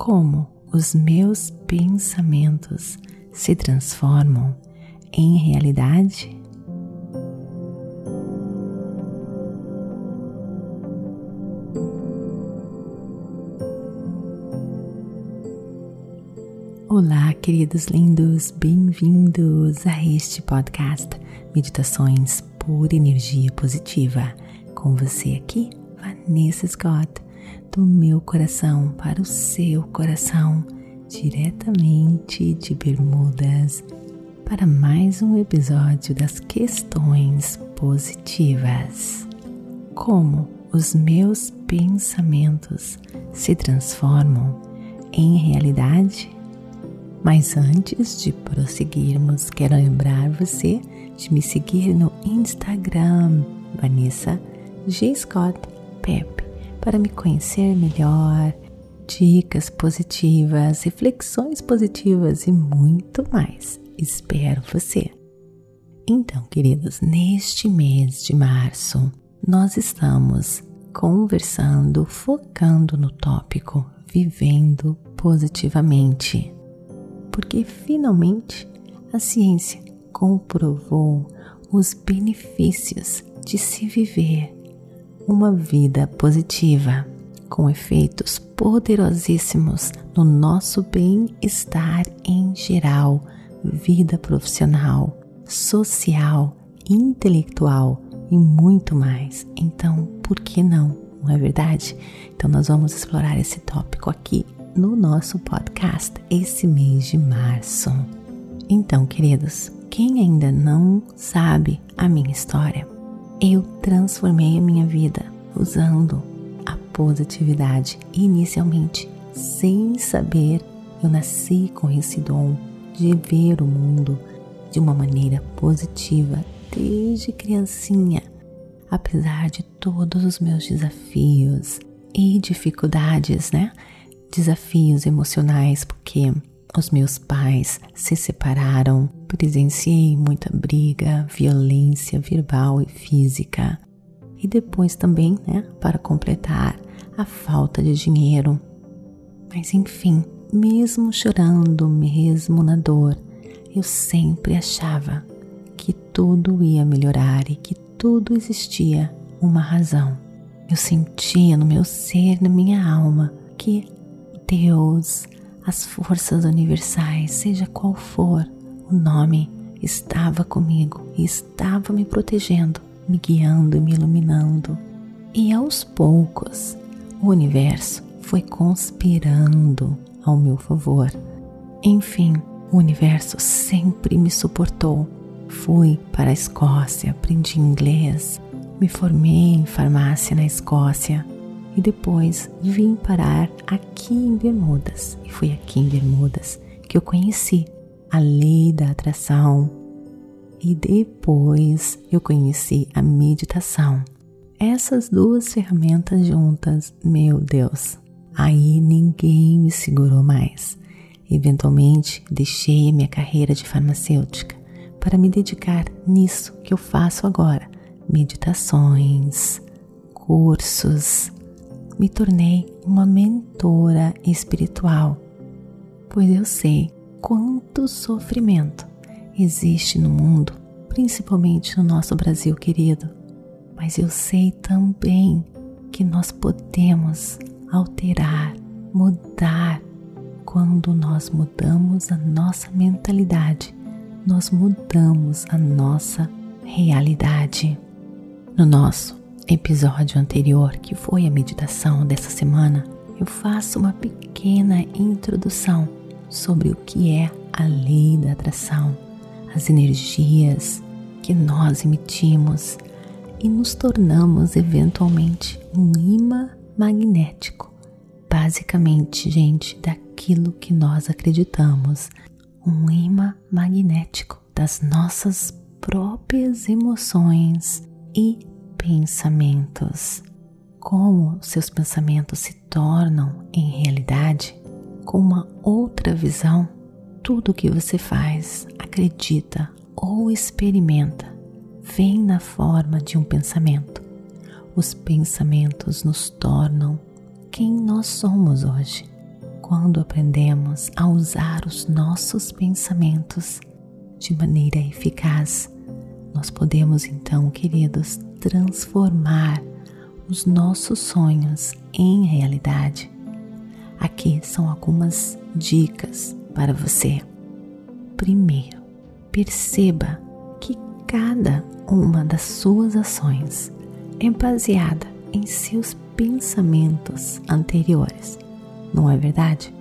como os meus pensamentos se transformam em realidade? Olá, queridos lindos, bem-vindos a este podcast Meditações por Energia Positiva. Com você aqui, Vanessa Scott do meu coração para o seu coração, diretamente de Bermudas, para mais um episódio das questões positivas. Como os meus pensamentos se transformam em realidade? Mas antes de prosseguirmos, quero lembrar você de me seguir no Instagram, Vanessa G. Scott Pep para me conhecer melhor, dicas positivas, reflexões positivas e muito mais. Espero você! Então, queridos, neste mês de março, nós estamos conversando, focando no tópico vivendo positivamente. Porque finalmente a ciência comprovou os benefícios de se viver uma vida positiva, com efeitos poderosíssimos no nosso bem-estar em geral, vida profissional, social, intelectual e muito mais. Então, por que não? Não é verdade? Então, nós vamos explorar esse tópico aqui no nosso podcast esse mês de março. Então, queridos, quem ainda não sabe a minha história, eu transformei a minha vida usando a positividade. Inicialmente, sem saber, eu nasci com esse dom de ver o mundo de uma maneira positiva desde criancinha, apesar de todos os meus desafios e dificuldades, né? Desafios emocionais, porque os meus pais se separaram, presenciei muita briga, violência verbal e física. E depois também, né, para completar, a falta de dinheiro. Mas enfim, mesmo chorando, mesmo na dor, eu sempre achava que tudo ia melhorar e que tudo existia uma razão. Eu sentia no meu ser, na minha alma, que Deus, as forças universais, seja qual for o nome, estava comigo e estava me protegendo, me guiando e me iluminando. E aos poucos, o universo foi conspirando ao meu favor. Enfim, o universo sempre me suportou. Fui para a Escócia, aprendi inglês, me formei em farmácia na Escócia e depois vim parar aqui em Bermudas. E foi aqui em Bermudas que eu conheci a lei da atração e depois eu conheci a meditação. Essas duas ferramentas juntas, meu Deus, aí ninguém me segurou mais. Eventualmente deixei minha carreira de farmacêutica para me dedicar nisso que eu faço agora: meditações, cursos, me tornei uma mentora espiritual, pois eu sei quanto sofrimento existe no mundo, principalmente no nosso Brasil querido. Mas eu sei também que nós podemos alterar, mudar. Quando nós mudamos a nossa mentalidade, nós mudamos a nossa realidade. No nosso episódio anterior, que foi a meditação dessa semana, eu faço uma pequena introdução sobre o que é a lei da atração, as energias que nós emitimos e nos tornamos eventualmente um imã magnético. Basicamente, gente, daquilo que nós acreditamos, um imã magnético das nossas próprias emoções e pensamentos. Como seus pensamentos se tornam em realidade com uma outra visão, tudo o que você faz, acredita ou experimenta vem na forma de um pensamento. Os pensamentos nos tornam quem nós somos hoje. quando aprendemos a usar os nossos pensamentos de maneira eficaz, nós podemos então, queridos, transformar os nossos sonhos em realidade. Aqui são algumas dicas para você. Primeiro, perceba que cada uma das suas ações é baseada em seus pensamentos anteriores, não é verdade?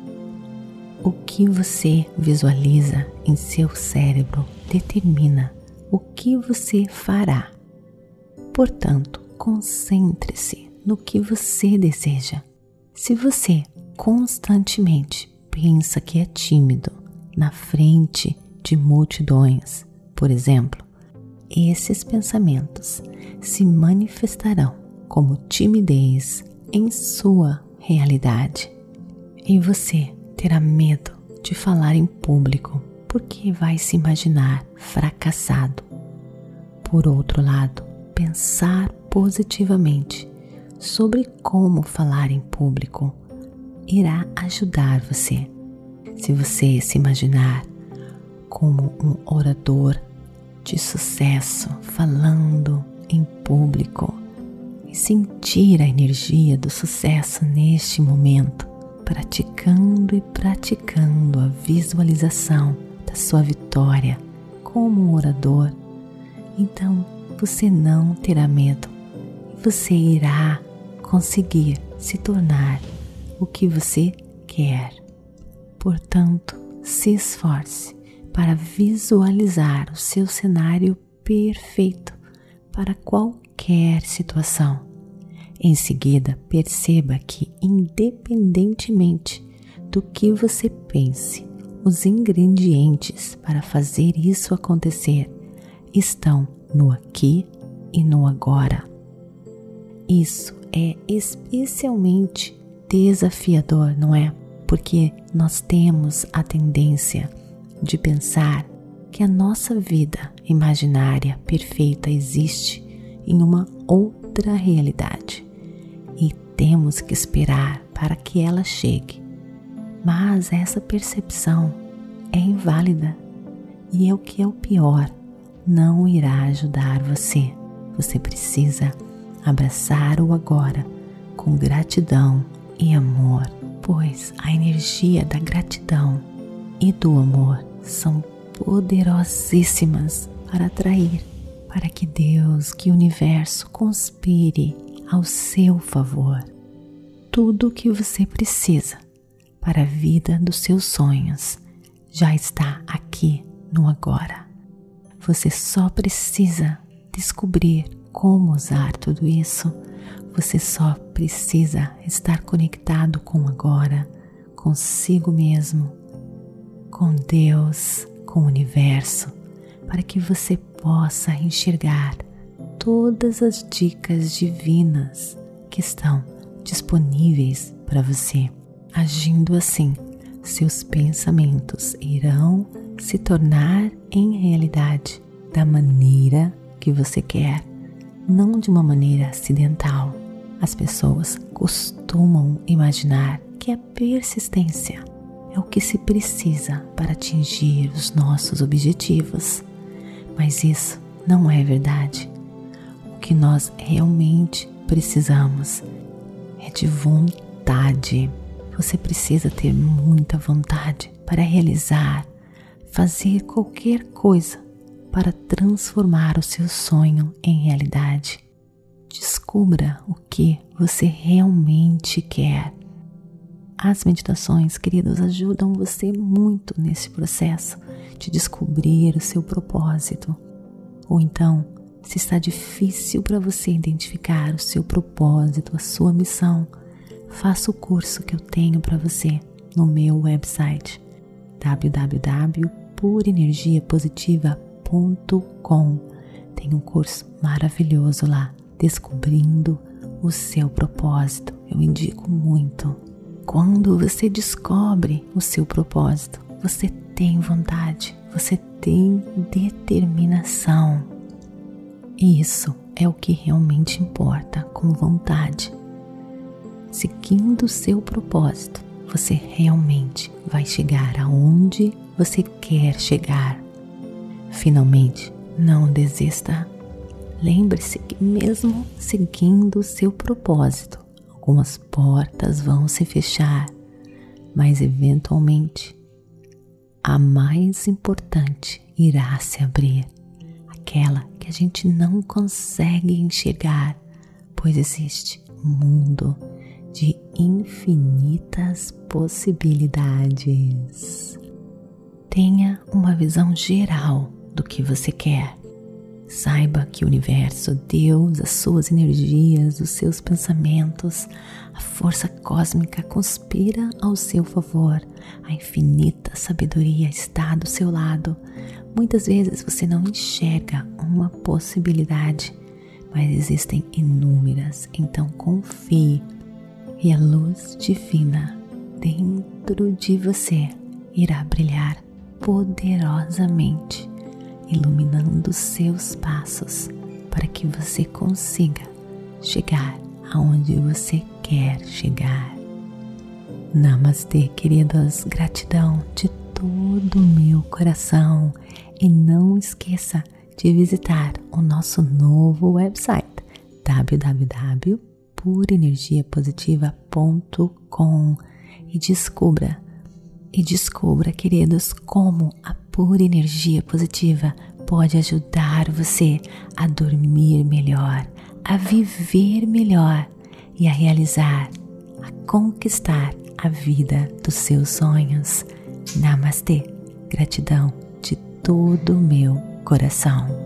O que você visualiza em seu cérebro determina o que você fará. Portanto, concentre-se no que você deseja. Se você constantemente pensa que é tímido na frente de multidões, por exemplo, esses pensamentos se manifestarão como timidez em sua realidade. E você terá medo de falar em público porque vai se imaginar fracassado. Por outro lado, pensar positivamente sobre como falar em público irá ajudar você. Se você se imaginar como um orador de sucesso falando em público e sentir a energia do sucesso neste momento, praticando e praticando a visualização da sua vitória como orador, então você não terá medo e você irá conseguir se tornar o que você quer. Portanto, se esforce para visualizar o seu cenário perfeito para qualquer situação. Em seguida, perceba que, independentemente do que você pense, os ingredientes para fazer isso acontecer estão no aqui e no agora. Isso é especialmente desafiador, não é? Porque nós temos a tendência de pensar que a nossa vida imaginária perfeita existe em uma outra realidade e temos que esperar para que ela chegue. Mas essa percepção é inválida e é o que é o pior, não irá ajudar você. Você precisa abraçar o agora com gratidão e amor, pois a energia da gratidão e do amor são poderosíssimas para atrair, para que Deus, que o universo conspire ao seu favor. Tudo o que você precisa para a vida dos seus sonhos já está aqui no agora. Você só precisa descobrir como usar tudo isso. Você só precisa estar conectado com agora, consigo mesmo, com Deus, com o universo, para que você possa enxergar todas as dicas divinas que estão disponíveis para você. Agindo assim, seus pensamentos irão se tornar em realidade da maneira que você quer, não de uma maneira acidental. As pessoas costumam imaginar que a persistência é o que se precisa para atingir os nossos objetivos, mas isso não é verdade. O que nós realmente precisamos é de vontade. Você precisa ter muita vontade para realizar, fazer qualquer coisa para transformar o seu sonho em realidade. Descubra o que você realmente quer. As meditações, queridos, ajudam você muito nesse processo de descobrir o seu propósito. Ou então, se está difícil para você identificar o seu propósito, a sua missão, faça o curso que eu tenho para você no meu website www.purenergiapositiva.com. Tem um curso maravilhoso lá, descobrindo o seu propósito. Eu indico muito. Quando você descobre o seu propósito, você tem vontade, você tem determinação. Isso é o que realmente importa, com vontade seguindo o seu propósito, você realmente vai chegar aonde você quer chegar. Finalmente, não desista. Lembre-se que, mesmo seguindo o seu propósito, algumas portas vão se fechar, mas eventualmente a mais importante irá se abrir aquela que a gente não consegue enxergar, pois existe um mundo de infinitas possibilidades. Tenha uma visão geral do que você quer. Saiba que o universo, Deus, as suas energias, os seus pensamentos, a força cósmica conspira ao seu favor. A infinita sabedoria está do seu lado. Muitas vezes você não enxerga uma possibilidade, mas existem inúmeras, então confie e a luz divina dentro de você irá brilhar poderosamente iluminando seus passos para que você consiga chegar aonde você quer chegar. Namastê, queridos, gratidão de todo o meu coração e não esqueça de visitar o nosso novo website www.purenergiapositiva.com e descubra e descubra, queridos, como a pura energia positiva pode ajudar você a dormir melhor, a viver melhor e a realizar, a conquistar a vida dos seus sonhos. Namastê, gratidão de todo o meu coração.